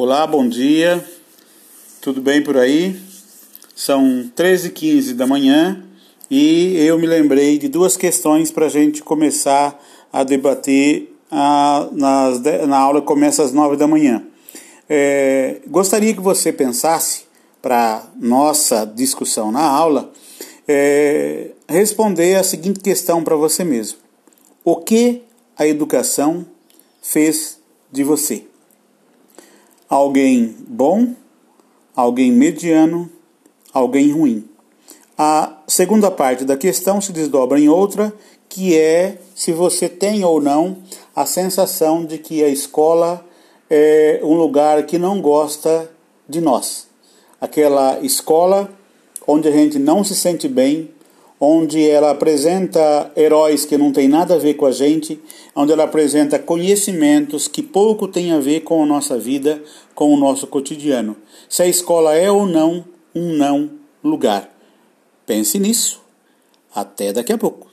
Olá, bom dia. Tudo bem por aí? São 13h15 da manhã e eu me lembrei de duas questões para a gente começar a debater a, nas, na aula que começa às 9 da manhã. É, gostaria que você pensasse, para nossa discussão na aula, é, responder a seguinte questão para você mesmo: O que a educação fez de você? Alguém bom, alguém mediano, alguém ruim. A segunda parte da questão se desdobra em outra, que é se você tem ou não a sensação de que a escola é um lugar que não gosta de nós. Aquela escola onde a gente não se sente bem, onde ela apresenta heróis que não têm nada a ver com a gente, onde ela apresenta conhecimentos que pouco têm a ver com a nossa vida, com o nosso cotidiano. Se a escola é ou não um não lugar. Pense nisso. Até daqui a pouco.